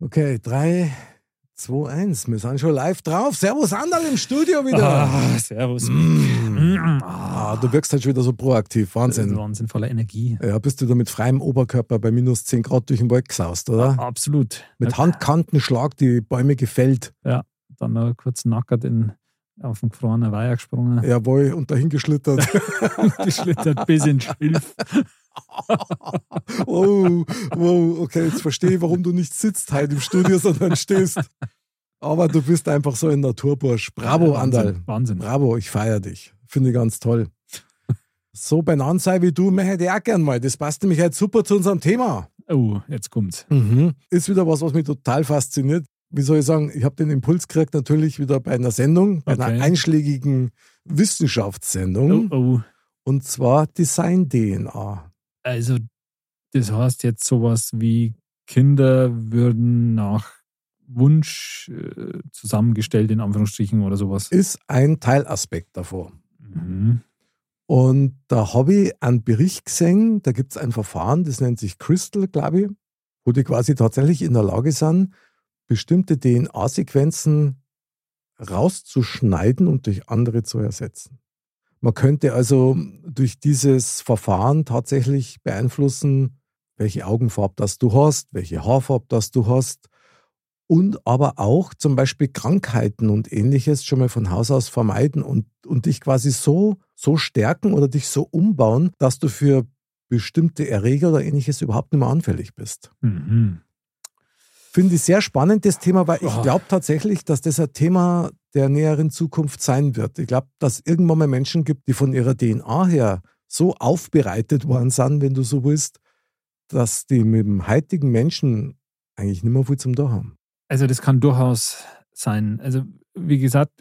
Okay, 3, 2, 1. Wir sind schon live drauf. Servus Anderl im Studio wieder. Ah, servus. Mm. Ah, du wirkst halt schon wieder so proaktiv. Wahnsinn. Wahnsinn, voller Energie. Ja, bist du da mit freiem Oberkörper bei minus 10 Grad durch den Wald gesaust, oder? Absolut. Mit Handkantenschlag die Bäume gefällt. Ja, dann noch kurz nackert in, auf den gefrorenen Weiher gesprungen. Jawohl, und dahin geschlittert. Geschlittert bis ins Schilf. oh, wow, okay, jetzt verstehe ich, warum du nicht sitzt heute im Studio, sondern stehst. Aber du bist einfach so ein Naturbursch. Bravo, Ja, Andal. Wahnsinn. Bravo, ich feiere dich. Finde ich ganz toll. So benannt sei wie du, möchte ich auch gern mal. Das passt nämlich halt super zu unserem Thema. Oh, jetzt kommt's. Mhm. Ist wieder was, was mich total fasziniert. Wie soll ich sagen, ich habe den Impuls gekriegt, natürlich wieder bei einer Sendung, bei einer Okay. einschlägigen Wissenschaftssendung. Oh, oh. Und zwar Design-DNA. Also, das heißt jetzt sowas wie Kinder würden nach Wunsch äh, zusammengestellt, in Anführungsstrichen oder sowas. Ist ein Teilaspekt davon. Mhm. Und da habe ich einen Bericht gesehen, da gibt es ein Verfahren, das nennt sich Crystal, glaube ich, wo die quasi tatsächlich in der Lage sind, bestimmte DNA-Sequenzen rauszuschneiden und durch andere zu ersetzen. Man könnte also durch dieses Verfahren tatsächlich beeinflussen, welche Augenfarbe das du hast, welche Haarfarbe das du hast und aber auch zum Beispiel Krankheiten und ähnliches schon mal von Haus aus vermeiden und, und dich quasi so, so stärken oder dich so umbauen, dass du für bestimmte Erreger oder ähnliches überhaupt nicht mehr anfällig bist. Mhm. Finde ich sehr spannend, das Thema, weil ich glaube tatsächlich, dass das ein Thema der näheren Zukunft sein wird. Ich glaube, dass es irgendwann mal Menschen gibt, die von ihrer DNA her so aufbereitet worden sind, wenn du so willst, dass die mit dem heutigen Menschen eigentlich nicht mehr viel zum da haben. Also, das kann durchaus sein. Also, wie gesagt,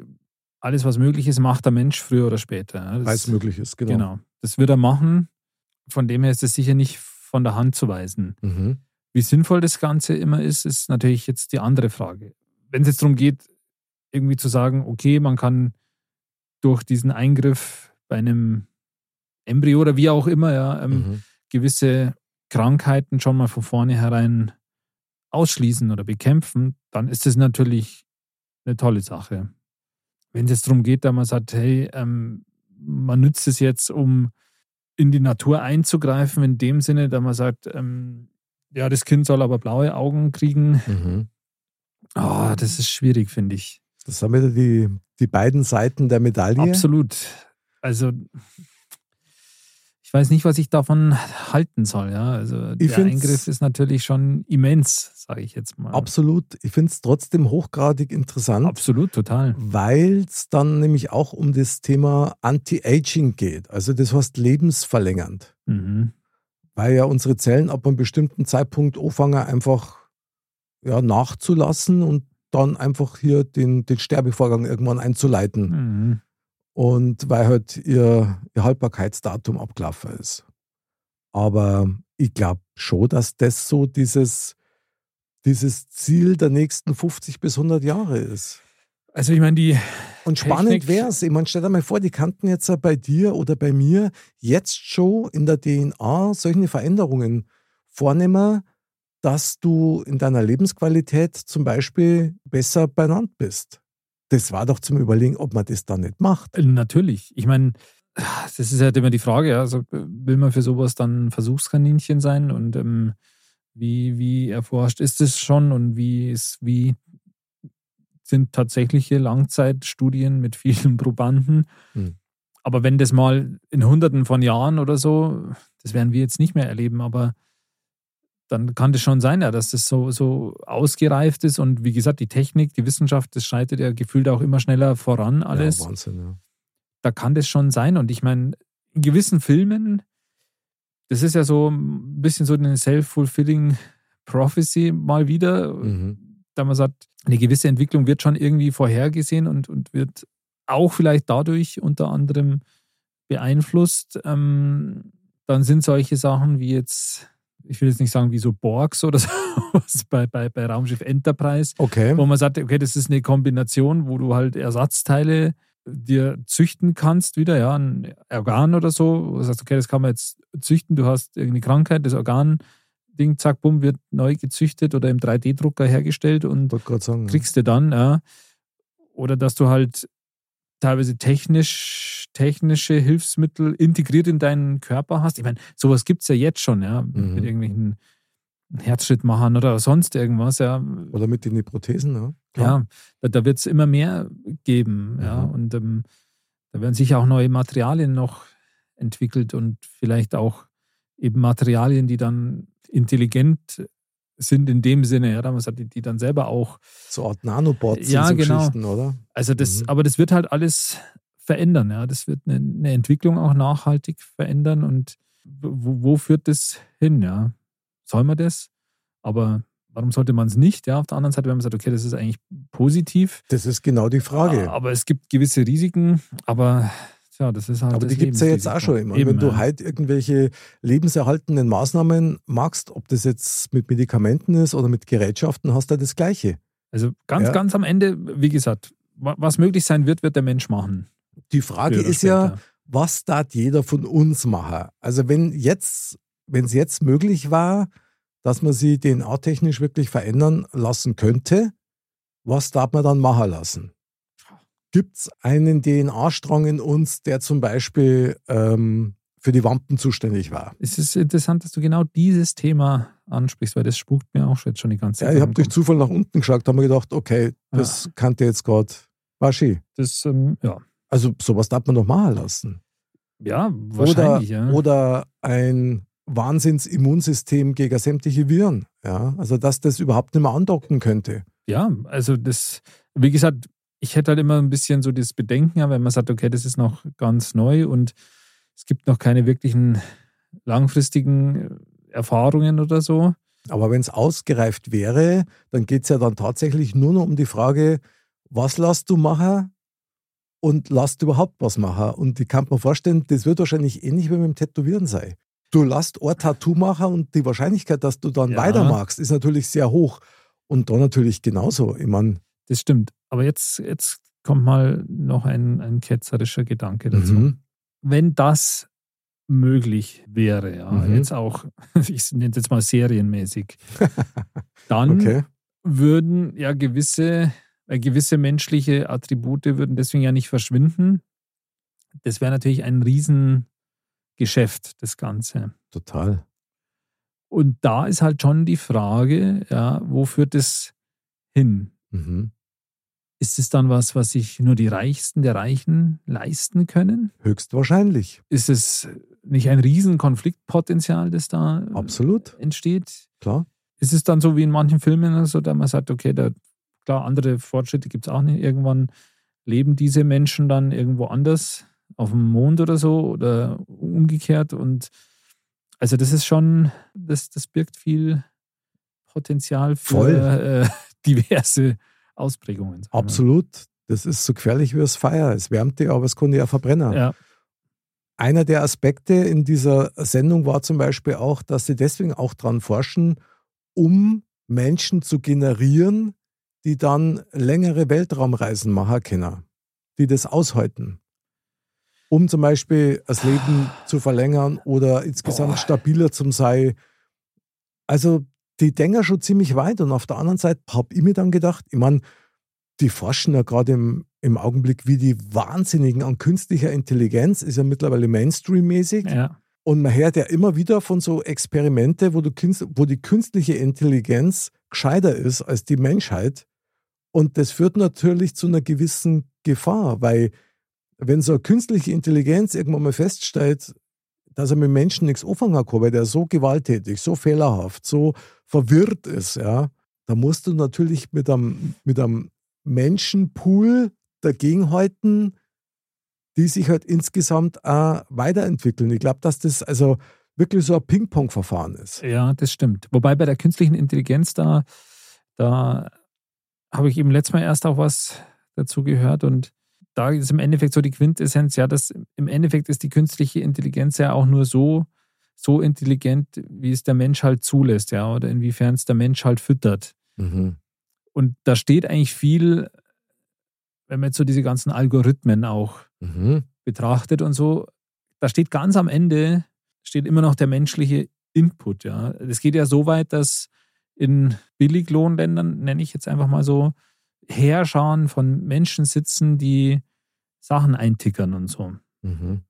alles, was möglich ist, macht der Mensch früher oder später. Weil es möglich ist, genau. Genau. Das wird er machen. Von dem her ist es sicher nicht von der Hand zu weisen. Mhm. Wie sinnvoll das Ganze immer ist, ist natürlich jetzt die andere Frage. Wenn es jetzt darum geht, irgendwie zu sagen, okay, man kann durch diesen Eingriff bei einem Embryo oder wie auch immer, ja, ähm, Mhm. gewisse Krankheiten schon mal von vornherein ausschließen oder bekämpfen, dann ist das natürlich eine tolle Sache. Wenn es jetzt darum geht, dass man sagt, hey, ähm, man nützt es jetzt, um in die Natur einzugreifen, in dem Sinne, dass man sagt, ähm, ja, das Kind soll aber blaue Augen kriegen. Mhm. Ah, das ist schwierig, finde ich. Das sind wieder die, die beiden Seiten der Medaille. Absolut. Also, ich weiß nicht, was ich davon halten soll. Ja? Also, Ich der Eingriff ist natürlich schon immens, sage ich jetzt mal. Absolut. Ich finde es trotzdem hochgradig interessant. Absolut, total. weil es dann nämlich auch um das Thema Anti-Aging geht. Also das heißt lebensverlängernd. Mhm. Weil ja unsere Zellen ab einem bestimmten Zeitpunkt anfangen einfach ja, nachzulassen und dann einfach hier den, den Sterbevorgang irgendwann einzuleiten. Mhm. Und weil halt ihr, ihr Haltbarkeitsdatum abgelaufen ist. Aber ich glaube schon, dass das so dieses, dieses Ziel der nächsten 50 bis 100 Jahre ist. Also, ich meine, die. Und spannend wäre es, ich meine, stell dir mal vor, die kannten jetzt bei dir oder bei mir jetzt schon in der DNA solche Veränderungen vornehmen, dass du in deiner Lebensqualität zum Beispiel besser benannt bist. Das war doch zum Überlegen, ob man das dann nicht macht. Natürlich. Ich meine, das ist halt immer die Frage. Also, will man für sowas dann Versuchskaninchen sein? Und ähm, wie, wie erforscht ist es schon? Und wie, ist, wie sind tatsächliche Langzeitstudien mit vielen Probanden? Hm. Aber wenn das mal in Hunderten von Jahren oder so, das werden wir jetzt nicht mehr erleben, aber dann kann das schon sein, ja, dass das so, so ausgereift ist. Und wie gesagt, die Technik, die Wissenschaft, das schreitet ja gefühlt auch immer schneller voran alles Ja, Wahnsinn, ja. da kann das schon sein. Und ich meine, in gewissen Filmen das ist ja so ein bisschen so eine self-fulfilling Prophecy mal wieder, Mhm. Da man sagt, eine gewisse Entwicklung wird schon irgendwie vorhergesehen und, und wird auch vielleicht dadurch unter anderem beeinflusst. Ähm, dann sind solche Sachen wie jetzt, ich will jetzt nicht sagen wie so Borgs oder so bei, bei, bei Raumschiff Enterprise, Okay. wo man sagt, okay, das ist eine Kombination, wo du halt Ersatzteile dir züchten kannst, wieder, ja, ein Organ oder so, wo du sagst, okay, das kann man jetzt züchten, du hast irgendeine Krankheit, das Organ, Ding, zack, bumm, wird neu gezüchtet oder im 3D-Drucker hergestellt und sagen. kriegst du dann, ja. Oder dass du halt teilweise technisch, technische Hilfsmittel integriert in deinen Körper hast. Ich meine, sowas gibt es ja jetzt schon, ja, Mhm. mit irgendwelchen Herzschrittmachern oder sonst irgendwas, ja. Oder mit die Prothesen, ne? Ja, da, da wird es immer mehr geben, ja. Mhm. Und ähm, da werden sicher auch neue Materialien noch entwickelt und vielleicht auch eben Materialien, die dann intelligent sind in dem Sinne, ja, da man sagt, die, dann selber auch, So Art Nanobots Ja, so genau. Oder? also das, Mhm. aber das wird halt alles verändern, ja. Das wird eine, eine Entwicklung auch nachhaltig verändern und wo, wo führt das hin, ja? Soll man das? Aber warum sollte man es nicht? Ja, auf der anderen Seite, wenn man sagt, okay, das ist eigentlich positiv, Das ist genau die Frage. aber es gibt gewisse Risiken, aber tja, das ist halt. Aber die gibt es ja jetzt auch schon immer. Eben, Wenn du ja. halt irgendwelche lebenserhaltenden Maßnahmen machst, ob das jetzt mit Medikamenten ist oder mit Gerätschaften, hast du ja das Gleiche. Also ganz, Ja. ganz am Ende, wie gesagt, wa- was möglich sein wird, wird der Mensch machen. Die Frage ist ja, was darf jeder von uns machen? Also wenn jetzt, wenn es jetzt möglich war, dass man sie DNA-technisch wirklich verändern lassen könnte, was darf man dann machen lassen? Gibt es einen DNA-Strang in uns, der zum Beispiel ähm, für die Wampen zuständig war? Es ist interessant, dass du genau dieses Thema ansprichst, weil das spukt mir auch jetzt schon die ganze Ja, Zeit. ich am habe durch. Zufall nach unten geschaut, habe mir gedacht, okay, das kannte jetzt gerade Waschi. Das, ähm, ja. Also sowas darf man doch machen lassen. ja, wahrscheinlich, oder, ja. oder ein Wahnsinns-Immunsystem gegen sämtliche Viren. Ja, also dass das überhaupt nicht mehr andocken könnte. Ja, also das, wie gesagt, ich hätte halt immer ein bisschen so das Bedenken, wenn man sagt, okay, das ist noch ganz neu und es gibt noch keine wirklichen langfristigen Erfahrungen oder so. Aber wenn es ausgereift wäre, dann geht es ja dann tatsächlich nur noch um die Frage, was lässt du machen und lasst überhaupt was machen? Und ich kann mir vorstellen, das wird wahrscheinlich ähnlich wie mit dem Tätowieren sein. Du lässt ein Tattoo machen und die Wahrscheinlichkeit, dass du dann Ja. weitermachst, ist natürlich sehr hoch. Und da natürlich genauso. Ich meine, Das stimmt. Aber jetzt, jetzt kommt mal noch ein, ein ketzerischer Gedanke dazu. mhm. Wenn das möglich wäre, ja, Mhm. jetzt auch, ich nenne es jetzt mal serienmäßig, dann okay. würden ja gewisse, äh, gewisse menschliche Attribute würden deswegen ja nicht verschwinden. Das wäre natürlich ein Riesengeschäft, das Ganze. Total. Und da ist halt schon die Frage, ja, wo führt es hin? Mhm. Ist es dann was, was sich nur die Reichsten der Reichen leisten können? Höchstwahrscheinlich. Ist es nicht ein Riesenkonfliktpotenzial, das da Absolut. entsteht? Klar. Ist es dann so wie in manchen Filmen, so, da man sagt, okay, da, klar, andere Fortschritte gibt es auch nicht. Irgendwann leben diese Menschen dann irgendwo anders, auf dem Mond oder so oder umgekehrt. Und also das ist schon, das, das birgt viel Potenzial für Voll. äh, diverse Ausprägungen. Absolut. Das ist so gefährlich wie das Feuer. Es wärmt dich, aber es dich ja verbrennen. Ja, Einer der Aspekte in dieser Sendung war zum Beispiel auch, dass sie deswegen auch dran forschen, um Menschen zu generieren, die dann längere Weltraumreisen machen können, die das aushalten. Um zum Beispiel das Leben zu verlängern oder insgesamt Boah. stabiler zu sein. Also, die denken schon ziemlich weit. Und auf der anderen Seite habe ich mir dann gedacht, ich meine, die forschen ja gerade im, im Augenblick, wie die Wahnsinnigen an künstlicher Intelligenz, ist ja mittlerweile Mainstream-mäßig. ja. Und man hört ja immer wieder von so Experimente, wo, du, wo die künstliche Intelligenz gescheiter ist als die Menschheit. Und das führt natürlich zu einer gewissen Gefahr, weil wenn so eine künstliche Intelligenz irgendwann mal feststellt, dass er mit Menschen nichts anfangen kann, weil der so gewalttätig, so fehlerhaft, so verwirrt ist, ja, da musst du natürlich mit einem, mit einem Menschenpool dagegenhalten, die sich halt insgesamt auch weiterentwickeln. Ich glaube, dass das, also wirklich so ein Ping-Pong-Verfahren ist. Ja, das stimmt. Wobei bei der künstlichen Intelligenz, da, da habe ich eben letztes Mal erst auch was dazu gehört und da ist im Endeffekt so die Quintessenz, ja, dass im Endeffekt ist die künstliche Intelligenz ja auch nur so, so intelligent, wie es der Mensch halt zulässt, ja, oder inwiefern es der Mensch halt füttert. Mhm. Und da steht eigentlich viel, wenn man jetzt so diese ganzen Algorithmen auch mhm. betrachtet und so, da steht ganz am Ende, steht immer noch der menschliche Input, ja. Es geht ja so weit, dass in Billiglohnländern, nenne ich jetzt einfach mal so, Heerscharen von Menschen sitzen, die Sachen eintickern und so. Mhm.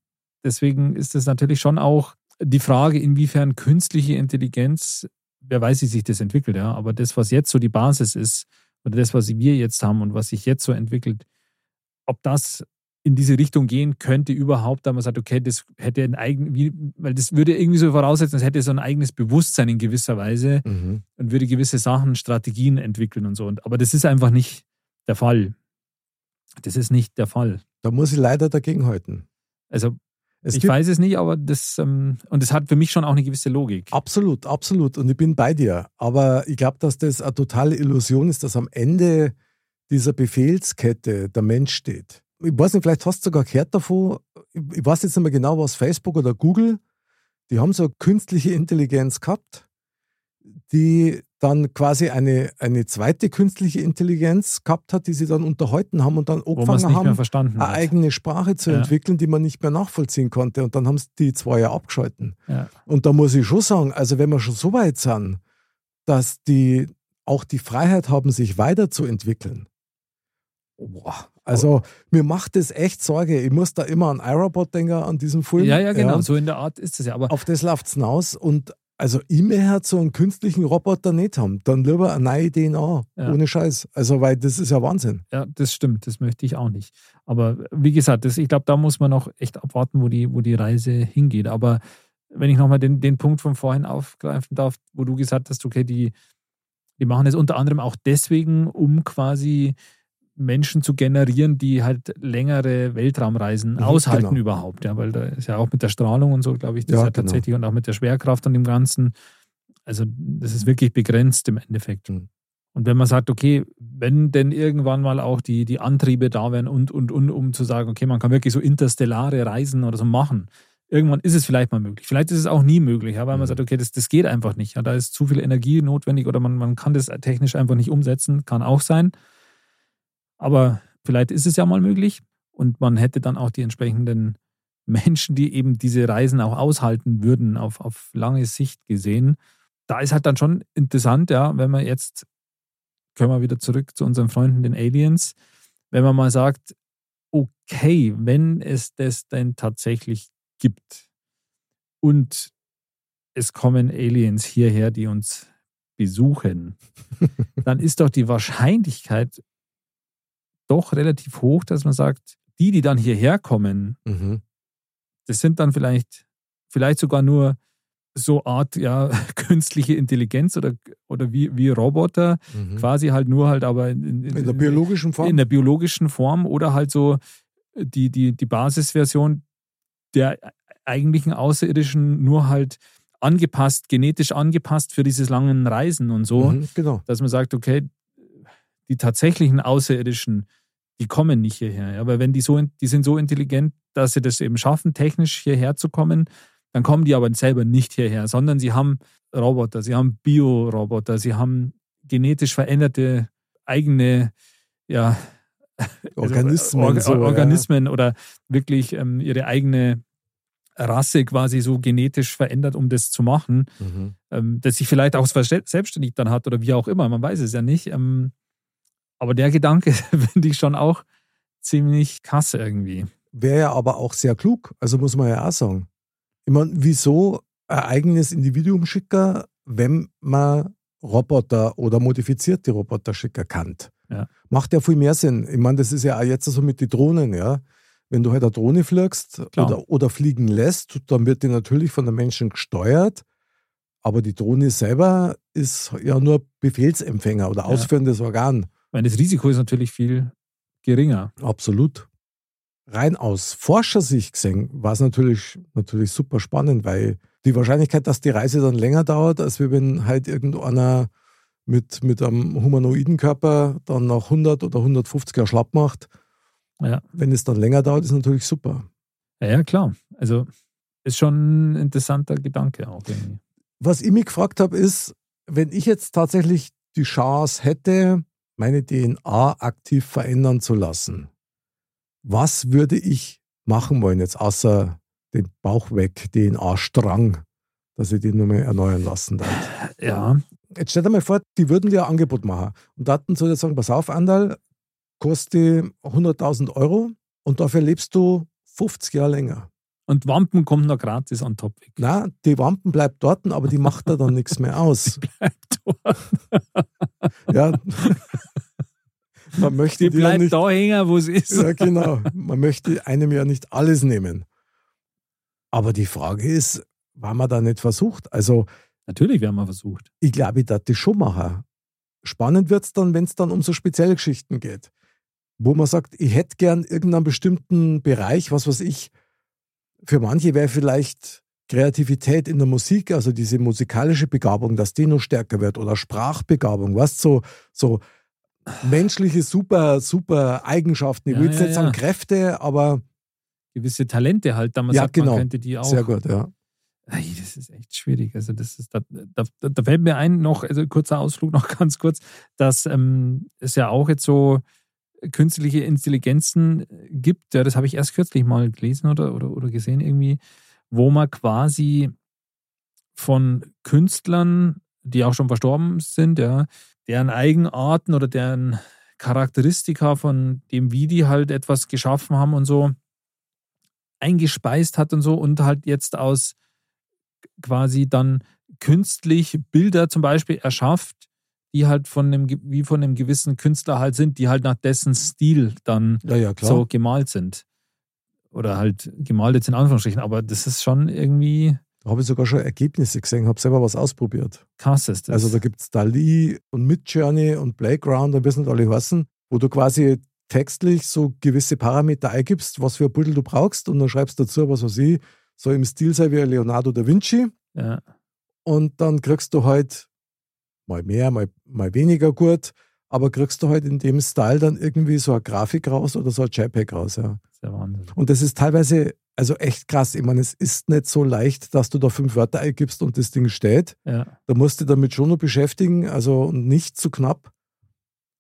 Deswegen ist es natürlich schon auch die Frage, inwiefern künstliche Intelligenz, wer weiß, wie sich das entwickelt, ja, aber das, was jetzt so die Basis ist, oder das, was wir jetzt haben und was sich jetzt so entwickelt, ob das in diese Richtung gehen könnte überhaupt, da man sagt, okay, das hätte ein eigenes, weil das würde irgendwie so voraussetzen, es hätte so ein eigenes Bewusstsein in gewisser Weise mhm. und würde gewisse Sachen, Strategien entwickeln und so. aber das ist einfach nicht der Fall. Das ist nicht der Fall. Da muss ich leider dagegen halten. Also es ich weiß es nicht, aber das, ähm, und das hat für mich schon auch eine gewisse Logik. Absolut, absolut. Und ich bin bei dir. Aber ich glaube, dass das eine totale Illusion ist, dass am Ende dieser Befehlskette der Mensch steht. Ich weiß nicht, vielleicht hast du sogar gehört davon. Ich weiß jetzt nicht mehr genau, was Facebook oder Google, die haben so künstliche Intelligenz gehabt, die dann quasi eine, eine zweite künstliche Intelligenz gehabt hat, die sie dann unterhalten haben und dann angefangen haben, eine eigene Sprache zu ja. entwickeln, die man nicht mehr nachvollziehen konnte. Und dann haben sie die zwei ja abgeschalten. Ja. Und da muss ich schon sagen, also wenn wir schon so weit sind, dass die auch die Freiheit haben, sich weiterzuentwickeln. Boah, also mir macht das echt Sorge. Ich muss da immer an iRobot denken, an diesem Film. Ja, ja, genau. Ja. So in der Art ist es ja. Aber Auf das läuft es hinaus. Und also ich möchte so einen künstlichen Roboter nicht haben. Dann lieber eine neue DNA. Ja. Ohne Scheiß. Also, weil das ist ja Wahnsinn. Ja, das stimmt. Das möchte ich auch nicht. Aber wie gesagt, das, ich glaube, da muss man noch echt abwarten, wo die, wo die Reise hingeht. Aber wenn ich nochmal den, den Punkt von vorhin aufgreifen darf, wo du gesagt hast, okay, die, die machen es unter anderem auch deswegen, um quasi Menschen zu generieren, die halt längere Weltraumreisen mhm, aushalten genau. überhaupt. Ja, weil da ist ja auch mit der Strahlung und so, glaube ich, das ja, ja genau. tatsächlich und auch mit der Schwerkraft und dem Ganzen. Also, das ist wirklich begrenzt im Endeffekt. Mhm. Und wenn man sagt, okay, wenn denn irgendwann mal auch die, die Antriebe da wären und, und, und, um zu sagen, okay, man kann wirklich so interstellare Reisen oder so machen, irgendwann ist es vielleicht mal möglich. Vielleicht ist es auch nie möglich, ja, weil man mhm. sagt, okay, das, das geht einfach nicht. Ja, da ist zu viel Energie notwendig oder man, man kann das technisch einfach nicht umsetzen, kann auch sein. Aber vielleicht ist es ja mal möglich und man hätte dann auch die entsprechenden Menschen, die eben diese Reisen auch aushalten würden, auf, auf lange Sicht gesehen. Da ist halt dann schon interessant, ja, wenn man jetzt, können wir wieder zurück zu unseren Freunden, den Aliens, wenn man mal sagt, okay, wenn es das denn tatsächlich gibt und es kommen Aliens hierher, die uns besuchen, dann ist doch die Wahrscheinlichkeit doch relativ hoch, dass man sagt, die, die dann hierher kommen, mhm. das sind dann vielleicht, vielleicht sogar nur so Art ja künstliche Intelligenz oder, oder wie, wie Roboter, mhm. quasi halt nur halt aber in, in, in, der biologischen Form. In der biologischen Form oder halt so die, die, die Basisversion der eigentlichen Außerirdischen nur halt angepasst, genetisch angepasst für diese langen Reisen und so. Mhm, genau. Dass man sagt, okay, die tatsächlichen Außerirdischen, die kommen nicht hierher. Ja? Weil wenn die so, die sind so intelligent, dass sie das eben schaffen, technisch hierher zu kommen, dann kommen die aber selber nicht hierher, sondern sie haben Roboter, sie haben Bioroboter, sie haben genetisch veränderte eigene ja, Organismen, also, Or Organismen ja. oder wirklich ähm, ihre eigene Rasse quasi so genetisch verändert, um das zu machen, mhm. ähm, dass sich vielleicht auch selbstständig dann hat oder wie auch immer, man weiß es ja nicht. Ähm, aber der Gedanke finde ich schon auch ziemlich krass irgendwie. Wäre ja aber auch sehr klug, also muss man ja auch sagen. Ich meine, wieso ein eigenes Individuum schicken, wenn man Roboter oder modifizierte Roboter schicken kann? Ja. Macht ja viel mehr Sinn. Ich meine, das ist ja auch jetzt so mit den Drohnen, ja. Wenn du halt eine Drohne fliegst oder, oder fliegen lässt, dann wird die natürlich von den Menschen gesteuert. Aber die Drohne selber ist ja nur Befehlsempfänger oder ausführendes ja. Organ meine, das Risiko ist natürlich viel geringer. Absolut. Rein aus Forschersicht gesehen war es natürlich, natürlich super spannend, weil Die Wahrscheinlichkeit, dass die Reise dann länger dauert, als wenn halt irgendeiner mit, mit einem humanoiden Körper dann nach 100 oder 150 Jahren schlapp macht, Ja. wenn es dann länger dauert, ist natürlich super. Ja, ja, klar. Also ist schon ein interessanter Gedanke auch irgendwie. Was ich mich gefragt habe, ist, wenn ich jetzt tatsächlich die Chance hätte, meine DNA aktiv verändern zu lassen, was würde ich machen wollen jetzt, außer den Bauch weg, DNA-Strang, dass ich den nur mehr erneuern lassen darf? Ja, Jetzt stell dir mal vor, die würden dir ein Angebot machen und daten zu dir sagen, pass auf, Andal, kostet 100.000 Euro und dafür lebst du 50 Jahre länger. und Wampen kommt noch gratis on top weg. Na, die Wampen bleibt dort, aber die macht da dann nichts mehr aus. Bleibt dort. Ja. Man möchte Die dir ja bleibt nicht, da hängen, wo es ist. ja, genau. Man möchte einem ja nicht alles nehmen. Aber die Frage ist, war man da nicht versucht? Also, Natürlich werden wir versucht. ich glaube, ich das schon machen. Spannend wird es dann, wenn es dann um so spezielle Geschichten geht. Wo man sagt, ich hätte gern irgendeinen bestimmten Bereich, was weiß ich. Für manche wäre vielleicht Kreativität in der Musik, also diese musikalische Begabung, dass die noch stärker wird oder Sprachbegabung, was so, so menschliche super, super Eigenschaften. Ich Ja, will jetzt ja, nicht sagen. Kräfte, aber Gewisse Talente halt, da man Ja, sagt, genau. man könnte die auch. sehr gut, ja. Das ist echt schwierig. Also, das ist, da, da, da fällt mir ein, noch, also kurzer Ausflug noch ganz kurz, dass ähm, es ja auch jetzt so künstliche Intelligenzen gibt, ja, das habe ich erst kürzlich mal gelesen oder, oder, oder gesehen irgendwie, wo man quasi von Künstlern, die auch schon verstorben sind, ja, deren Eigenarten oder deren Charakteristika von dem, wie die halt etwas geschaffen haben und so, eingespeist hat und so und halt jetzt aus quasi dann künstlich Bilder zum Beispiel erschafft, die halt von einem, wie von einem gewissen Künstler halt sind, die halt nach dessen Stil dann Ja, ja, so gemalt sind. Oder halt gemalt jetzt in Anführungsstrichen, aber das ist schon irgendwie Da habe ich sogar schon Ergebnisse gesehen, habe selber was ausprobiert. krass. Ist das. Also da gibt es Dali und Midjourney und Playground und es nicht alle heißen, wo du quasi textlich so gewisse Parameter eingibst, was für ein Pudel du brauchst und dann schreibst dazu, was weiß ich, so im Stil sei wie Leonardo da Vinci ja, und dann kriegst du halt mal mehr, mal, mal weniger gut, aber kriegst du halt in dem Style dann irgendwie so eine Grafik raus oder so ein JPEG raus, ja. ist der Wahnsinn. Und das ist teilweise also echt krass. Ich meine, es ist nicht so leicht, dass du da fünf Wörter eingibst und das Ding steht. Ja, Da musst du dich damit schon noch beschäftigen, also nicht zu knapp.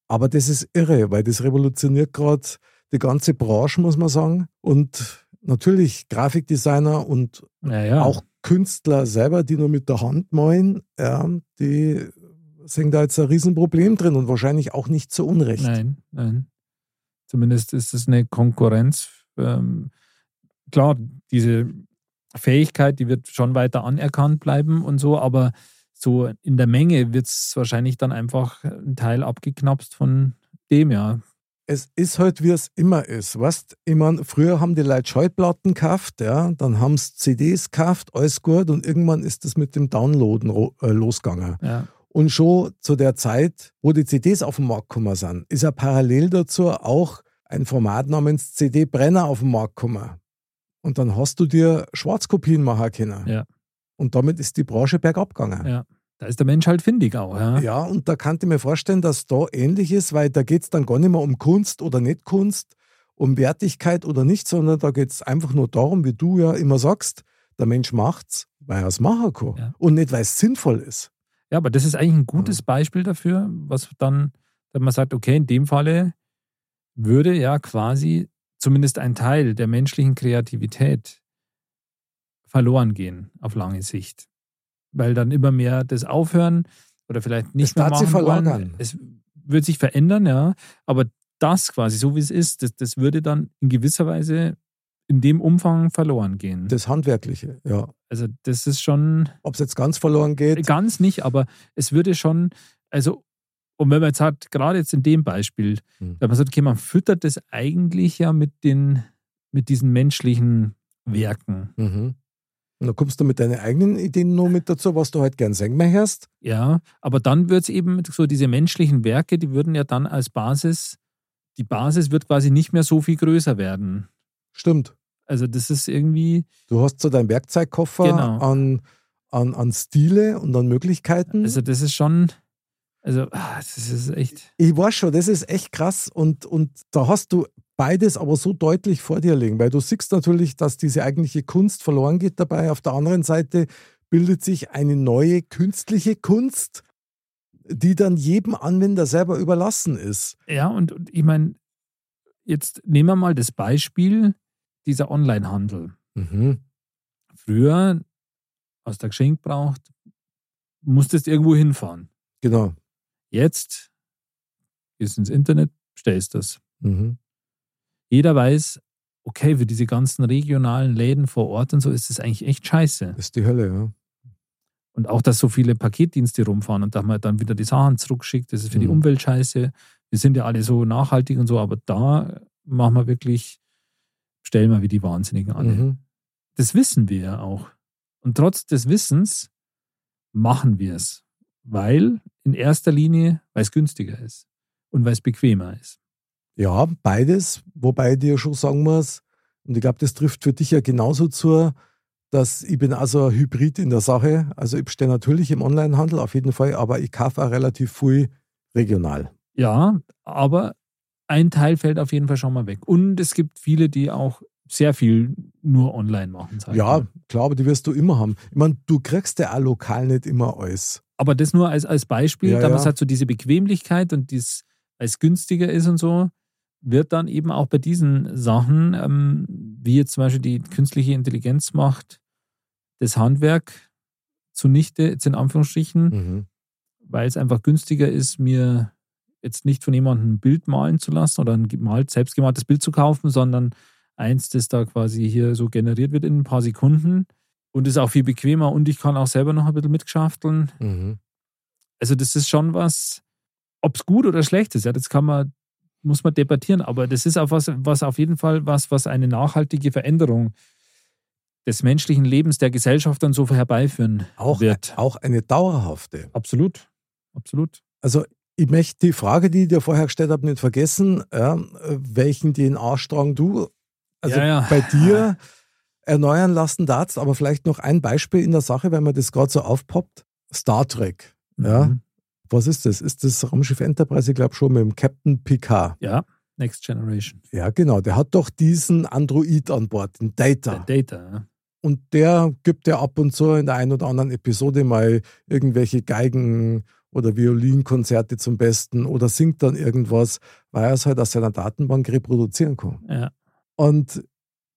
Aber das ist irre, weil das revolutioniert gerade die ganze Branche, muss man sagen. Und natürlich Grafikdesigner und ja, ja. auch Künstler selber, die nur mit der Hand malen, ja, die sehen da jetzt ein Riesenproblem drin und wahrscheinlich auch nicht zu Unrecht. Nein, nein. Zumindest ist es eine Konkurrenz. Ähm, klar, diese Fähigkeit, die wird schon weiter anerkannt bleiben und so, aber so in der Menge wird es wahrscheinlich dann einfach ein Teil abgeknapst von dem, ja. es ist halt, wie es immer ist. Weißt, ich früher haben die Leute Schallplatten gekauft, ja, dann haben sie CDs gekauft, alles gut, und irgendwann ist das mit dem Downloaden äh, losgegangen. ja. Und schon zu der Zeit, wo die CDs auf den Markt gekommen sind, ist ja parallel dazu auch ein Format namens CD-Brenner auf den Markt gekommen. Und dann hast du dir Schwarzkopien machen können. Ja. Und damit ist die Branche bergab gegangen. Ja. Da ist der Mensch halt findig auch, ja. Ja, und da kann ich mir vorstellen, dass da ähnlich ist, weil da geht es dann gar nicht mehr um Kunst oder nicht Kunst, um Wertigkeit oder nicht, sondern da geht es einfach nur darum, wie du ja immer sagst, der Mensch macht's, weil er es machen kann Ja. und nicht, weil es sinnvoll ist. Ja, aber das ist eigentlich ein gutes Beispiel dafür, was dann, wenn man sagt, okay, in dem Falle würde ja quasi zumindest ein Teil der menschlichen Kreativität verloren gehen auf lange Sicht. Weil dann immer mehr das Aufhören oder vielleicht nicht Es mehr machen wollen. verlagern. Es wird sich verändern, ja, aber das quasi, so wie es ist, das, das würde dann in gewisser Weise in dem Umfang verloren gehen. Das Handwerkliche, ja. Also das ist schon Ob es jetzt ganz verloren geht, Ganz nicht, aber es würde schon, also, und wenn man jetzt hat, gerade jetzt in dem Beispiel, Hm. wenn man sagt, okay, man füttert das eigentlich ja mit den, mit diesen menschlichen Werken. mhm. und dann kommst du mit deinen eigenen Ideen noch mit dazu, was du halt gern singen möchtest. Ja, aber dann wird es eben so, diese menschlichen Werke, die würden ja dann als Basis, die Basis wird quasi nicht mehr so viel größer werden. Stimmt. Also das ist irgendwie. Du hast so deinen Werkzeugkoffer Genau. an, an, an Stile und an Möglichkeiten. Also das ist schon. Also ah, das ist echt. Ich weiß schon, das ist echt krass und, und da hast du beides aber so deutlich vor dir liegen, weil du siehst natürlich, dass diese eigentliche Kunst verloren geht dabei. Auf der anderen Seite bildet sich eine neue künstliche Kunst, die dann jedem Anwender selber überlassen ist. Ja, und, und ich meine, jetzt nehmen wir mal das Beispiel dieser Onlinehandel. Mhm. Früher, aus der Geschenk braucht, musstest irgendwo hinfahren. Genau. Jetzt gehst ins Internet, stellst das. Mhm. Jeder weiß, okay, für diese ganzen regionalen Läden vor Ort und so ist das eigentlich echt scheiße. Das ist die Hölle, ja. Und auch, dass so viele Paketdienste rumfahren und da man dann wieder die Sachen zurückschickt, das ist für die Mhm. Umwelt scheiße. Wir sind ja alle so nachhaltig und so, aber da machen wir wirklich, stellen wir wie die Wahnsinnigen alle. Mhm. Das wissen wir ja auch. Und trotz des Wissens machen wir es, weil in erster Linie, weil es günstiger ist und weil es bequemer ist. Ja, beides, wobei ich dir schon sagen muss, und ich glaube, das trifft für dich ja genauso zu, dass ich bin also Hybrid in der Sache. Also ich bestelle natürlich im Onlinehandel auf jeden Fall, aber ich kaufe auch relativ viel regional. Ja, aber ein Teil fällt auf jeden Fall schon mal weg. Und es gibt viele, die auch sehr viel nur online machen. Ja, mal. klar, aber die wirst du immer haben. Ich meine, du kriegst ja auch lokal nicht immer alles. Aber das nur als, als Beispiel, Ja, da man ja. hat so diese Bequemlichkeit und dies, weil es günstiger ist und so, wird dann eben auch bei diesen Sachen, ähm, wie jetzt zum Beispiel die künstliche Intelligenz macht, das Handwerk zunichte, jetzt in Anführungsstrichen, Mhm. weil es einfach günstiger ist, mir jetzt nicht von jemandem ein Bild malen zu lassen oder ein gemalt, selbstgemaltes Bild zu kaufen, sondern eins, das da quasi hier so generiert wird in ein paar Sekunden und ist auch viel bequemer und ich kann auch selber noch ein bisschen mitgeschafteln. Mhm. Also das ist schon was, ob es gut oder schlecht ist, ja, das kann man, muss man debattieren, aber das ist auch was, was auf jeden Fall was, was eine nachhaltige Veränderung des menschlichen Lebens, der Gesellschaft dann so herbeiführen Auch, wird. auch eine dauerhafte. Absolut, absolut. Also ich möchte die Frage, die ich dir vorher gestellt habe, nicht vergessen. Ja, welchen DNA-Strang du also Ja, ja. bei dir erneuern lassen darfst, aber vielleicht noch ein Beispiel in der Sache, wenn man das gerade so aufpoppt. Star Trek. Ja. Mhm. Was ist das? Ist das Raumschiff Enterprise? Ich glaube schon mit dem Captain Picard. Ja, Next Generation. Ja, genau. Der hat doch diesen Android an Bord, den Data. Der Data. ja. Und der gibt ja ab und zu in der einen oder anderen Episode mal irgendwelche Geigen- oder Violinkonzerte zum Besten oder singt dann irgendwas, weil er es halt aus seiner Datenbank reproduzieren kann. Ja. Und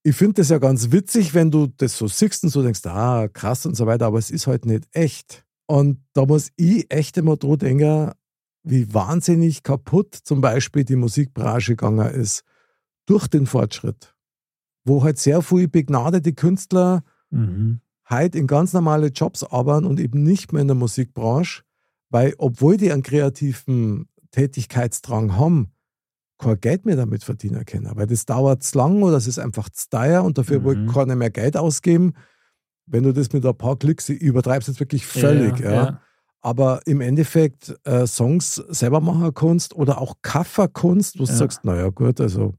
ich finde das ja ganz witzig, wenn du das so siehst und so denkst, ah, krass und so weiter, aber es ist halt nicht echt. Und da muss ich echt immer dran denken, wie wahnsinnig kaputt zum Beispiel die Musikbranche gegangen ist durch den Fortschritt. Wo halt sehr viele begnadete Künstler Mhm. heute in ganz normale Jobs arbeiten und eben nicht mehr in der Musikbranche, weil obwohl die einen kreativen Tätigkeitsdrang haben, kein Geld mehr damit verdienen können. Weil das dauert zu lang oder es ist einfach zu teuer und dafür Mhm. will keiner mehr Geld ausgeben. Wenn du das mit ein paar Klicks, übertreibst jetzt wirklich völlig, ja, aber im Endeffekt äh, Songs selber machen kannst oder auch Coverkunst, wo du Ja. sagst, naja gut, also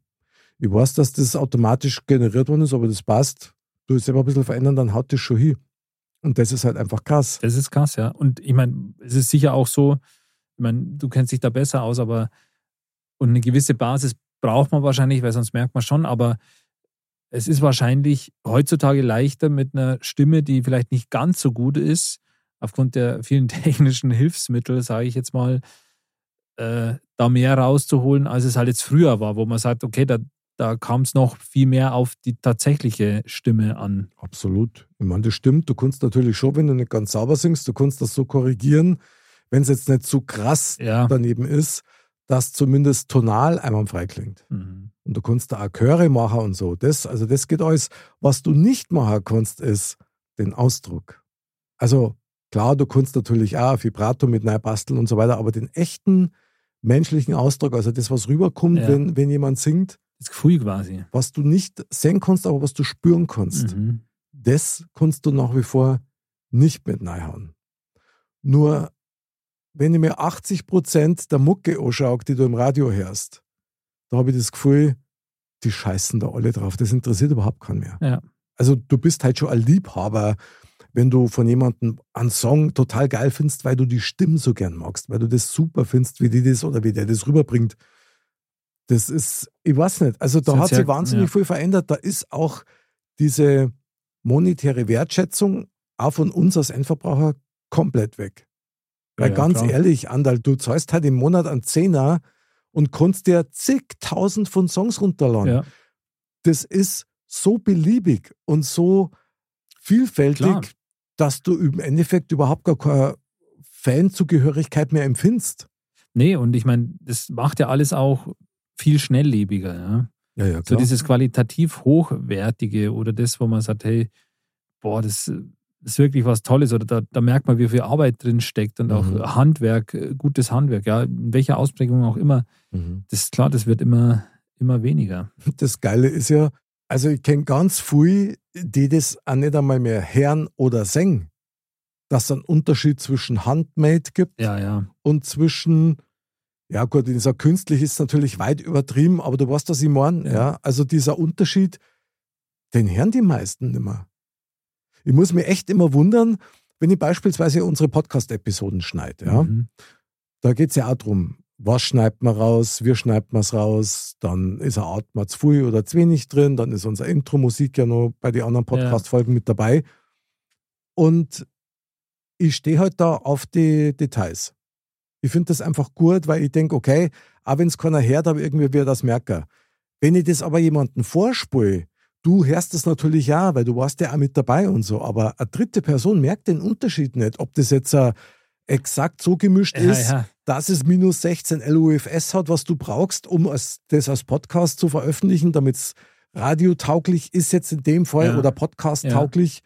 ich weiß, dass das automatisch generiert worden ist, aber das passt. Du es selber ein bisschen verändern, dann haut das schon hin. Und das ist halt einfach krass. Das ist krass, ja. Und ich meine, es ist sicher auch so, ich meine, du kennst dich da besser aus, aber und eine gewisse Basis braucht man wahrscheinlich, weil sonst merkt man schon, aber es ist wahrscheinlich heutzutage leichter mit einer Stimme, die vielleicht nicht ganz so gut ist, aufgrund der vielen technischen Hilfsmittel, sage ich jetzt mal, äh, da mehr rauszuholen, als es halt jetzt früher war, wo man sagt, okay, da, da kam es noch viel mehr auf die tatsächliche Stimme an. Absolut. Ich meine, das stimmt. Du kannst natürlich schon, wenn du nicht ganz sauber singst, du kannst das so korrigieren, wenn es jetzt nicht so krass Ja. daneben ist, dass zumindest tonal einwandfrei klingt. Mhm. Und du kannst da auch Chöre machen und so. Das, also das geht alles. Was du nicht machen kannst, ist den Ausdruck. Also klar, du kannst natürlich auch Vibrato mit neu basteln und so weiter, aber den echten menschlichen Ausdruck, also das, was rüberkommt, Ja. wenn, wenn jemand singt, Das Gefühl quasi. was du nicht sehen kannst, aber was du spüren kannst, Mhm. das kannst du nach wie vor nicht mit reinhauen. Nur, wenn ich mir 80 Prozent der Mucke anschaue, die du im Radio hörst, da habe ich das Gefühl, die scheißen da alle drauf. Das interessiert überhaupt keinen mehr. Ja. Also du bist halt schon ein Liebhaber, wenn du von jemandem einen Song total geil findest, weil du die Stimmen so gern magst, weil du das super findest, wie die das oder wie der das rüberbringt. Das ist, ich weiß nicht, also da hat sich wahnsinnig ja. viel verändert. Da ist auch diese monetäre Wertschätzung auch von uns als Endverbraucher komplett weg. Weil Ja, ganz klar. ehrlich, Andal, du zahlst halt im Monat einen Zehner und kannst dir zigtausend von Songs runterladen. Ja. Das ist so beliebig und so vielfältig, Klar. dass du im Endeffekt überhaupt gar keine Fanzugehörigkeit mehr empfindest. Nee, und ich meine, das macht ja alles auch viel schnelllebiger. Ja? Ja, ja, So dieses qualitativ Hochwertige oder das, wo man sagt, hey, boah, das ist wirklich was Tolles oder da, da merkt man, wie viel Arbeit drin steckt und Mhm. auch Handwerk, äh, gutes Handwerk, ja, in welcher Ausprägung auch immer. Mhm. Das ist klar, das wird immer, immer weniger. Das Geile ist ja, also ich kenne ganz viele, die das auch nicht einmal mehr hören oder singen, dass es einen Unterschied zwischen Handmade gibt Ja, ja. und zwischen, ja gut, dieser künstlich ist natürlich weit übertrieben, aber du weißt, was ich meine. Ja. Ja. Also dieser Unterschied, den hören die meisten nicht mehr. Ich muss mir echt immer wundern, wenn ich beispielsweise unsere Podcast-Episoden schneide. Ja. Mhm. Da geht es ja auch darum, was schneidet man raus, wie schneidet man es raus, dann ist ein Atmer zu viel oder zu wenig drin, dann ist unsere Intro-Musik ja noch bei den anderen Podcast-Folgen mit dabei. Und ich stehe halt da auf die Details. Ich finde das einfach gut, weil ich denke, okay, auch wenn es keiner hört, aber irgendwie wird das merken. Wenn ich das aber jemandem vorspule, du hörst das natürlich auch, weil du warst ja auch mit dabei und so, aber eine dritte Person merkt den Unterschied nicht, ob das jetzt äh, exakt so gemischt Ja, ist, ja. dass es minus 16 LUFS hat, was du brauchst, um das als Podcast zu veröffentlichen, damit es radiotauglich ist jetzt in dem Fall Ja. oder podcast-tauglich.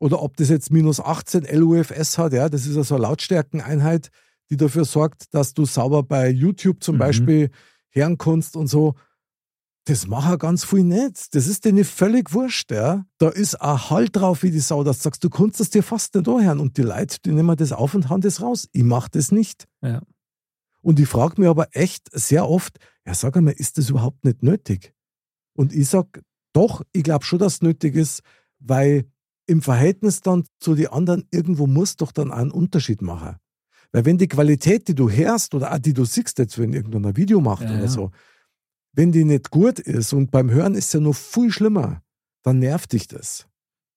Oder ob das jetzt minus 18 LUFS hat, ja, das ist also eine Lautstärkeneinheit, die dafür sorgt, dass du sauber bei YouTube zum Mhm. Beispiel hören kannst und so. Das machen ganz viel nicht. Das ist denen völlig wurscht. Ja. Da ist ein Halt drauf wie die Sau, dass du sagst, du kannst es dir fast nicht anhören. Und die Leute, die nehmen das auf und hauen das raus. Ich mache das nicht. Ja. Und ich frage mich aber echt sehr oft, ja, sag einmal, ist das überhaupt nicht nötig? Und ich sag, doch, ich glaube schon, dass es nötig ist, weil im Verhältnis dann zu den anderen irgendwo muss doch dann einen Unterschied machen. Weil wenn die Qualität, die du hörst oder auch die du siehst jetzt, wenn irgendeiner Video macht Ja, oder ja. so, wenn die nicht gut ist und beim Hören ist ja noch viel schlimmer, dann nervt dich das.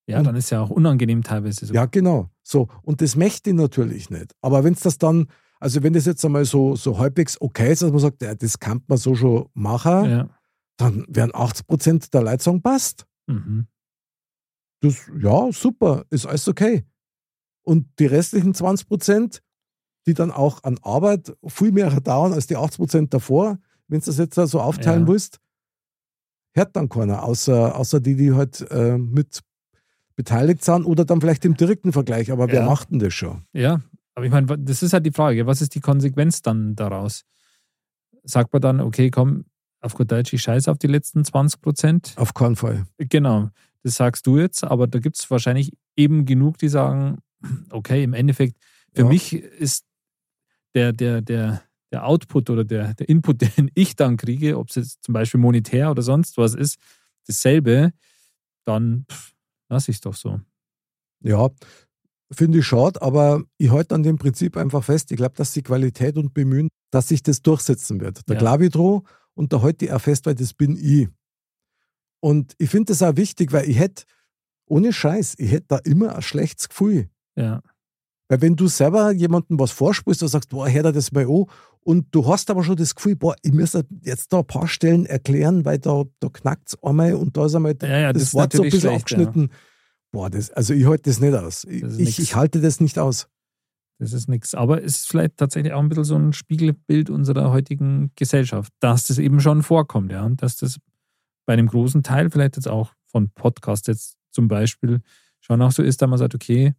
Ja, Und- dann ist ja auch unangenehm teilweise so. Ja, genau. So, und das möchte ich natürlich nicht. Aber wenn es das dann, also wenn das jetzt einmal so, so halbwegs okay ist, dass man sagt, ja, das kann man so schon machen, Ja. dann werden 80 Prozent der Leute sagen, passt. Mhm. Das, ja, super, ist alles okay. Und die restlichen 20 Prozent, die dann auch an Arbeit viel mehr dauern als die 80 Prozent davor, wenn du das jetzt so aufteilen Ja. willst, hört dann keiner, außer, außer die, die halt äh, mit beteiligt sind oder dann vielleicht im direkten Vergleich. Aber wer Ja. macht denn das schon? Ja, aber ich meine, das ist halt die Frage, was ist die Konsequenz dann daraus? Sagt man dann, okay, komm, auf gut Deutsch, ich scheiße auf die letzten 20 Prozent? Auf keinen Fall. Genau, das sagst du jetzt, aber da gibt es wahrscheinlich eben genug, die sagen, okay, im Endeffekt, für Ja. mich ist der, der, der, der Output oder der, der Input, den ich dann kriege, ob es jetzt zum Beispiel monetär oder sonst was ist, dasselbe, dann pff, lass ich es doch so. Ja, finde ich schade, aber ich halte an dem Prinzip einfach fest. Ich glaube, dass die Qualität und Bemühen, dass sich das durchsetzen wird. Der Ja. Klavidro und da halte ich auch fest, weil das bin ich. Und ich finde das auch wichtig, weil ich hätte, ohne Scheiß, ich hätte da immer ein schlechtes Gefühl. Ja, Weil wenn du selber jemandem was vorspielst, du sagst, boah, hör dir das mal an, und du hast aber schon das Gefühl, boah, ich muss jetzt da ein paar Stellen erklären, weil da, da knackt es einmal und da ist einmal Ja, ja, das, das ist Wort so ein bisschen schlecht, abgeschnitten. Boah, das, also ich halte das nicht aus. Ich, Das ich, ich halte das nicht aus. das ist nichts. Aber es ist vielleicht tatsächlich auch ein bisschen so ein Spiegelbild unserer heutigen Gesellschaft, dass das eben schon vorkommt, ja. Und dass das bei einem großen Teil, vielleicht jetzt auch von Podcasts jetzt zum Beispiel, schon auch so ist, dass man sagt, okay,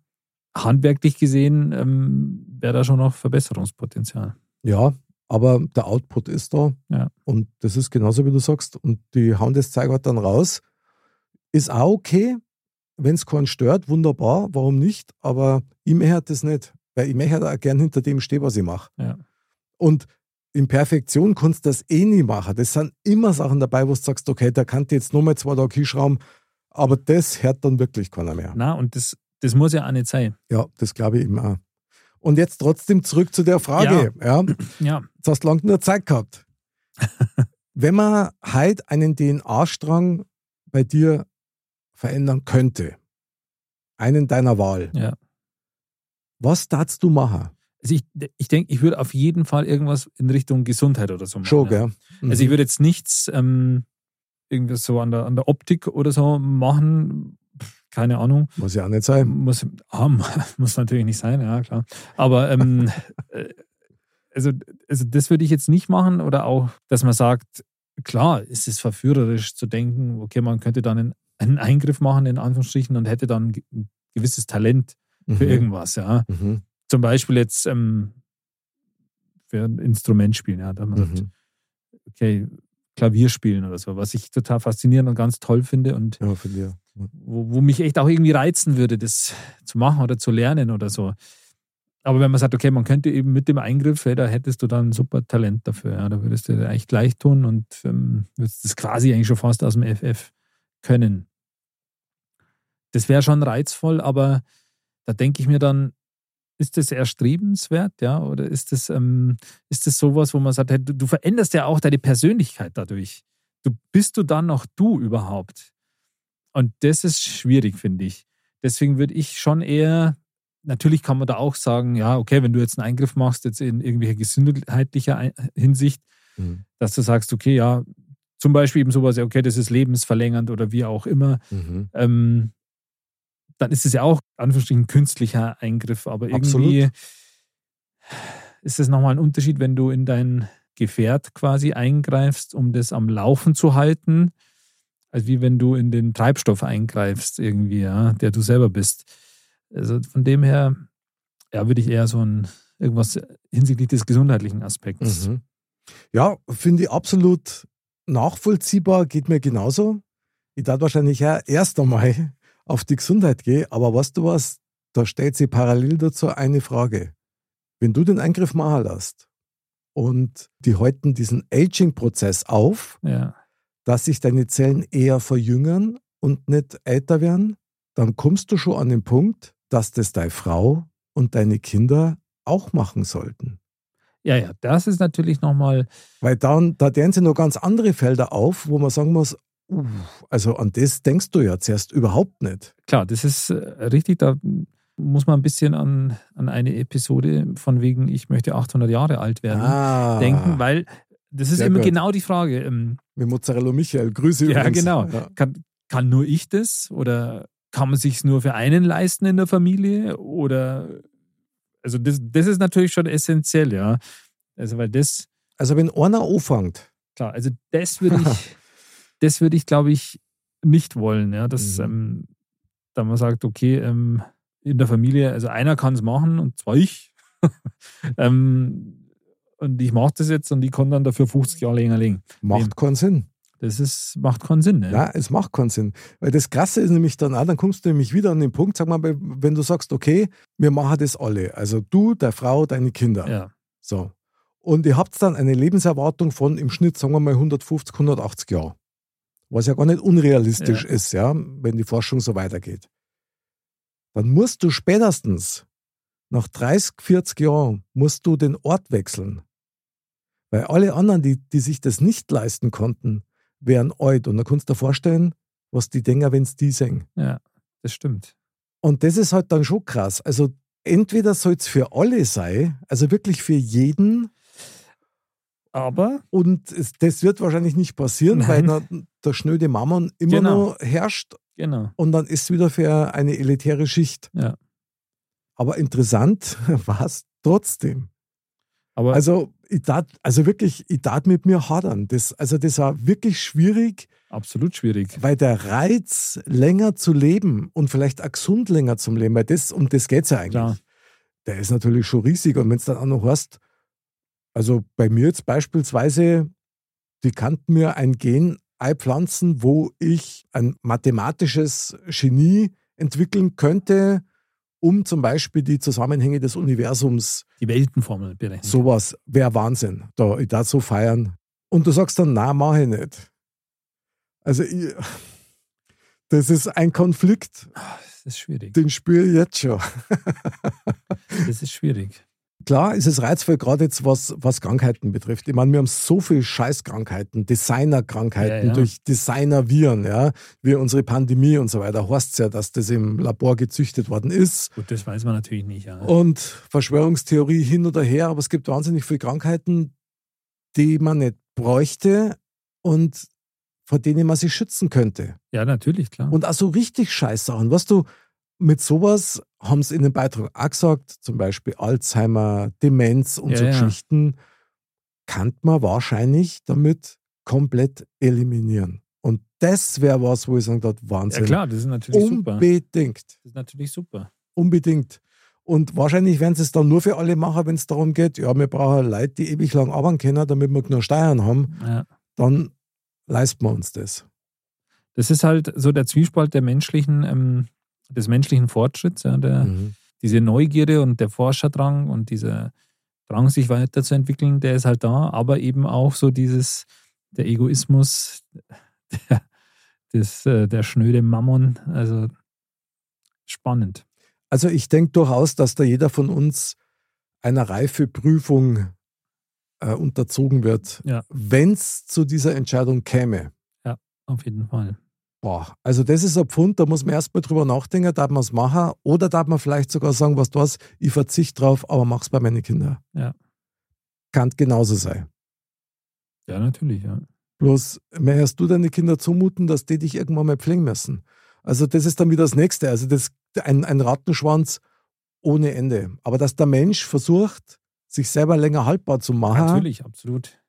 handwerklich gesehen ähm, wäre da schon noch Verbesserungspotenzial. Ja, aber der Output ist da. Ja. Und das ist genauso, wie du sagst. Und die hauen das Zeug halt dann raus. Ist auch okay, wenn es keinen stört, wunderbar, warum nicht? Aber ich möchte das nicht. Weil ich möchte auch gern hinter dem stehen, was ich mache. Ja. Und in Perfektion kannst du das eh nie machen. Das sind immer Sachen dabei, wo du sagst, okay, da kann ich jetzt nochmal zwei Tage hinschrauben, aber das hört dann wirklich keiner mehr. Na, und das, das muss ja auch nicht sein. Ja, das glaube ich immer. Und jetzt trotzdem zurück zu der Frage. Ja. ja. Ja, Jetzt hast du lange nur Zeit gehabt. Wenn man heute einen DNA-Strang bei dir verändern könnte, einen deiner Wahl, ja. was darfst du machen? Also ich, ich denke, ich würde auf jeden Fall irgendwas in Richtung Gesundheit oder so machen. Schon, ja. Mhm. Also ich würde jetzt nichts ähm, irgendwie so an der, an der Optik oder so machen. Keine Ahnung. Muss ja auch nicht sein. Muss, ah, muss natürlich nicht sein, ja klar. Aber ähm, äh, also, also das würde ich jetzt nicht machen oder auch, dass man sagt, klar, ist es verführerisch zu denken, okay, man könnte dann einen, einen Eingriff machen, in Anführungsstrichen, und hätte dann ein gewisses Talent für Mhm. irgendwas, ja. Mhm. Zum Beispiel jetzt ähm, für ein Instrument spielen, ja. Da man sagt, Mhm. okay, Klavier spielen oder so, was ich total faszinierend und ganz toll finde und Ja, von dir. Wo, wo mich echt auch irgendwie reizen würde, das zu machen oder zu lernen oder so. Aber wenn man sagt, okay, man könnte eben mit dem Eingriff, hey, da hättest du dann ein super Talent dafür, ja, da würdest du echt leicht tun und ähm, würdest das quasi eigentlich schon fast aus dem FF können. Das wäre schon reizvoll, aber da denke ich mir dann, ist das erstrebenswert, ja, oder ist das, ähm, ist das sowas, wo man sagt, hey, du, du veränderst ja auch deine Persönlichkeit dadurch. Du bist du dann noch du überhaupt? Und das ist schwierig, finde ich. Deswegen würde ich schon eher, natürlich kann man da auch sagen, ja, okay, wenn du jetzt einen Eingriff machst, jetzt in irgendwelcher gesundheitlicher Hinsicht, Mhm. dass du sagst, okay, ja, zum Beispiel eben sowas, ja, okay, das ist lebensverlängernd oder wie auch immer, Mhm. ähm, dann ist es ja auch, Anführungsstrichen, ein künstlicher Eingriff. Aber irgendwie Absolut. ist es nochmal ein Unterschied, wenn du in dein Gefährt quasi eingreifst, um das am Laufen zu halten, als wie wenn du in den Treibstoff eingreifst, irgendwie, ja, der du selber bist. Also von dem her, ja, würde ich eher so ein irgendwas hinsichtlich des gesundheitlichen Aspekts. Mhm. Ja, finde ich absolut nachvollziehbar, geht mir genauso. Ich darf wahrscheinlich ja erst einmal auf die Gesundheit gehen, aber weißt du was, da stellt sich parallel dazu eine Frage. Wenn du den Eingriff machen lässt und die halten diesen Aging-Prozess auf, Ja, dass sich deine Zellen eher verjüngern und nicht älter werden, dann kommst du schon an den Punkt, dass das deine Frau und deine Kinder auch machen sollten. ja, ja, das ist natürlich nochmal, Weil dann, da deren sie noch ganz andere Felder auf, wo man sagen muss, also an das denkst du ja zuerst überhaupt nicht. klar, das ist äh, richtig, da muss man ein bisschen an, an eine Episode von wegen, ich möchte 800 Jahre alt werden, Ah, denken, weil das ist Sehr immer gut. genau die Frage. Ähm, Mit Mozzarella Michael, Grüße Ja, übrigens. genau. Ja. kann, kann nur ich das oder kann man sich nur für einen leisten in der Familie oder also das, das ist natürlich schon essentiell, ja. Also weil das, Also wenn einer anfängt, klar, also das würde ich, das würde ich, glaube ich, nicht wollen, ja, dass Mhm. ähm, da man sagt, okay, ähm, in der Familie, also einer kann es machen und zwar ich. ähm, und ich mache das jetzt und ich kann dann dafür 50 Jahre länger legen. macht keinen Sinn. Das ist, macht keinen Sinn. Ne? Ja, es macht keinen Sinn. Weil das Krasse ist nämlich dann auch, dann kommst du nämlich wieder an den Punkt, sag mal, wenn du sagst, okay, wir machen das alle. Also du, deine Frau, deine Kinder. ja. So. Und ihr habt dann eine Lebenserwartung von im Schnitt, sagen wir mal, 150, 180 Jahre. Was ja gar nicht unrealistisch Ja. ist, ja, wenn die Forschung so weitergeht. Dann musst du spätestens nach 30, 40 Jahren musst du den Ort wechseln. Weil alle anderen, die, die sich das nicht leisten konnten, wären alt. Und da kannst du dir vorstellen, was die denken, wenn es die sehen. Ja, das stimmt. Und das ist halt dann schon krass. Also entweder soll es für alle sein, also wirklich für jeden, Aber und es, das wird wahrscheinlich nicht passieren, weil Nein. dann der schnöde Mammon immer Genau. noch herrscht genau. und dann ist es wieder für eine elitäre Schicht. Ja. Aber interessant war es trotzdem. Aber Also, ich tat, also wirklich, ich tat mit mir hadern. Das, also, das war wirklich schwierig, absolut schwierig. weil der Reiz, länger zu leben und vielleicht auch gesund länger zum Leben, weil das, um das geht es ja eigentlich. Klar. Der ist natürlich schon riesig. Und wenn es dann auch noch hast, also bei mir jetzt beispielsweise, die kannten mir ein Gen einpflanzen, wo ich ein mathematisches Genie entwickeln könnte um zum Beispiel die Zusammenhänge des Universums. Die Weltenformel berechnen. Sowas wäre Wahnsinn. Da, ich darf so feiern. Und du sagst dann, na, mache ich nicht. Also, ich, das ist ein Konflikt. Ah, das ist schwierig. Den spüre ich jetzt schon. das ist schwierig. Klar ist es reizvoll, gerade jetzt was, was Krankheiten betrifft. Ich meine, wir haben so viele Scheißkrankheiten, Designerkrankheiten ja, ja. durch Designerviren, ja, wie unsere Pandemie und so weiter. Heißt ja, dass das im Labor gezüchtet worden ist. Gut, das weiß man natürlich nicht. Ja. Und Verschwörungstheorie hin oder her, aber es gibt wahnsinnig viele Krankheiten, die man nicht bräuchte und vor denen man sich schützen könnte. Ja, natürlich, klar. Und auch so richtig Scheißsachen. Was du, mit sowas haben sie in dem Beitrag auch gesagt, zum Beispiel Alzheimer, Demenz und ja, so ja. Geschichten, kann man wahrscheinlich damit komplett eliminieren. Und das wäre was, wo ich sagen würde, Wahnsinn. Ja klar, das ist natürlich super. Unbedingt. Das ist natürlich super. Unbedingt. Und wahrscheinlich werden sie es dann nur für alle machen, wenn es darum geht, ja, wir brauchen Leute, die ewig lang arbeiten können, damit wir nur Steuern haben. Ja. Dann leisten wir uns das. Das ist halt so der Zwiespalt der menschlichen, ähm, des menschlichen Fortschritts, ja, der, Mhm. diese Neugierde und der Forscherdrang und dieser Drang, sich weiterzuentwickeln, der ist halt da, aber eben auch so dieses, der Egoismus, der, das, äh, der schnöde Mammon, also spannend. Also ich denke durchaus, dass da jeder von uns einer Reifeprüfung äh, unterzogen wird, Ja. wenn es zu dieser Entscheidung käme. Auf jeden Fall. Boah, also das ist ein Pfund, da muss man erstmal drüber nachdenken, darf man es machen oder darf man vielleicht sogar sagen, was du hast, ich verzichte drauf, aber mach's bei meinen Kindern. Ja. Kann genauso sein. Ja, natürlich, ja. Bloß, möchtest du deine Kinder zumuten, dass die dich irgendwann mal pflegen müssen? Also das ist dann wieder das Nächste. Also das ein, ein Rattenschwanz ohne Ende. Aber dass der Mensch versucht, sich selber länger haltbar zu machen, Natürlich, absolut.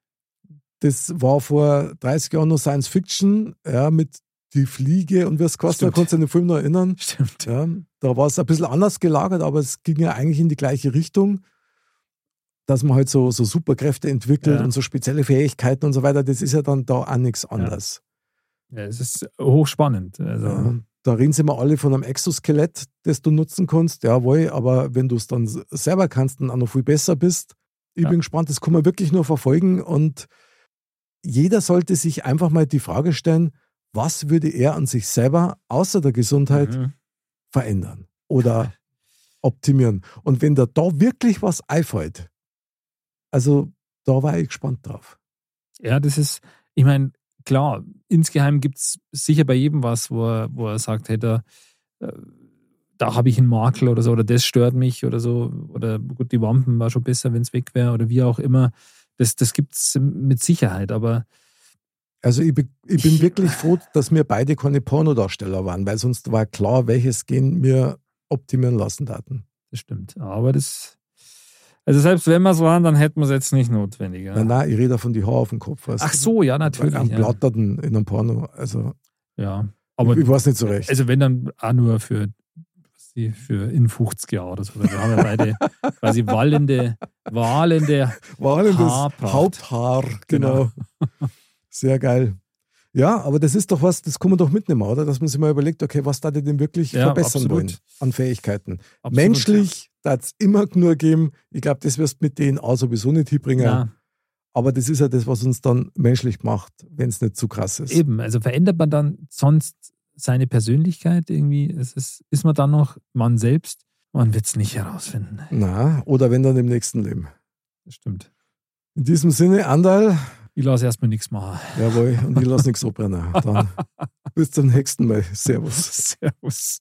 das war vor 30 Jahren noch Science Fiction, ja, mit die Fliege und kostet, da Stimmt. kannst du an den Film noch erinnern. Stimmt. Ja, da war es ein bisschen anders gelagert, aber es ging ja eigentlich in die gleiche Richtung, dass man halt so, so Superkräfte entwickelt Ja. und so spezielle Fähigkeiten und so weiter. Das ist ja dann da auch nichts anderes. Ja, es ist hochspannend. Also, Ja, da reden sie mal alle von einem Exoskelett, das du nutzen kannst. Jawohl, aber wenn du es dann selber kannst und auch noch viel besser bist, ich Ja. bin gespannt, das kann man wirklich nur verfolgen und jeder sollte sich einfach mal die Frage stellen, was würde er an sich selber außer der Gesundheit mhm. verändern oder optimieren. Und wenn da da wirklich was einfällt, also da war ich gespannt drauf. Ja, das ist, ich meine, klar, insgeheim gibt es sicher bei jedem was, wo er, wo er sagt, hey, da, äh, da habe ich einen Makel oder so, oder das stört mich oder so, oder gut, die Wampen war schon besser, wenn es weg wäre, oder wie auch immer. Das, das gibt es mit Sicherheit, aber Also ich, bin- ich bin Ich- wirklich froh, dass wir beide keine Pornodarsteller waren, weil sonst war klar, welches Gen wir optimieren lassen hatten. das stimmt. Aber das, also selbst wenn wir es waren, dann hätten wir es jetzt nicht notwendig. Ja. Nein, nein, ich rede von die Haare auf dem Kopf. weißt Ach so, ja, natürlich. Am Ja. Platterten in einem Porno. Also ja. Aber ich weiß nicht so recht. Also wenn dann auch nur für, für in 50 Jahren oder so. Wir haben ja beide quasi wallende, wahlende. Haarpracht. Haupthaar, genau. Sehr geil. Ja, aber das ist doch was, das kann man doch mitnehmen, oder? Dass man sich mal überlegt, okay, was da die denn wirklich Ja, verbessern absolut. wollen an Fähigkeiten. Absolut. Menschlich, da hat es immer nur geben. Ich glaube, das wirst du mit denen auch sowieso nicht hinbringen. Ja, Aber das ist ja das, was uns dann menschlich macht, wenn es nicht zu krass ist. eben. Also verändert man dann sonst seine Persönlichkeit irgendwie? Es ist, ist man dann noch man selbst? Man wird es nicht herausfinden. Na, oder wenn dann im nächsten Leben. Das stimmt. In diesem Sinne, Andal, Ich lasse erstmal nichts machen. jawohl, und ich lasse nichts abbrennen. Dann bis zum nächsten Mal. Servus. Servus.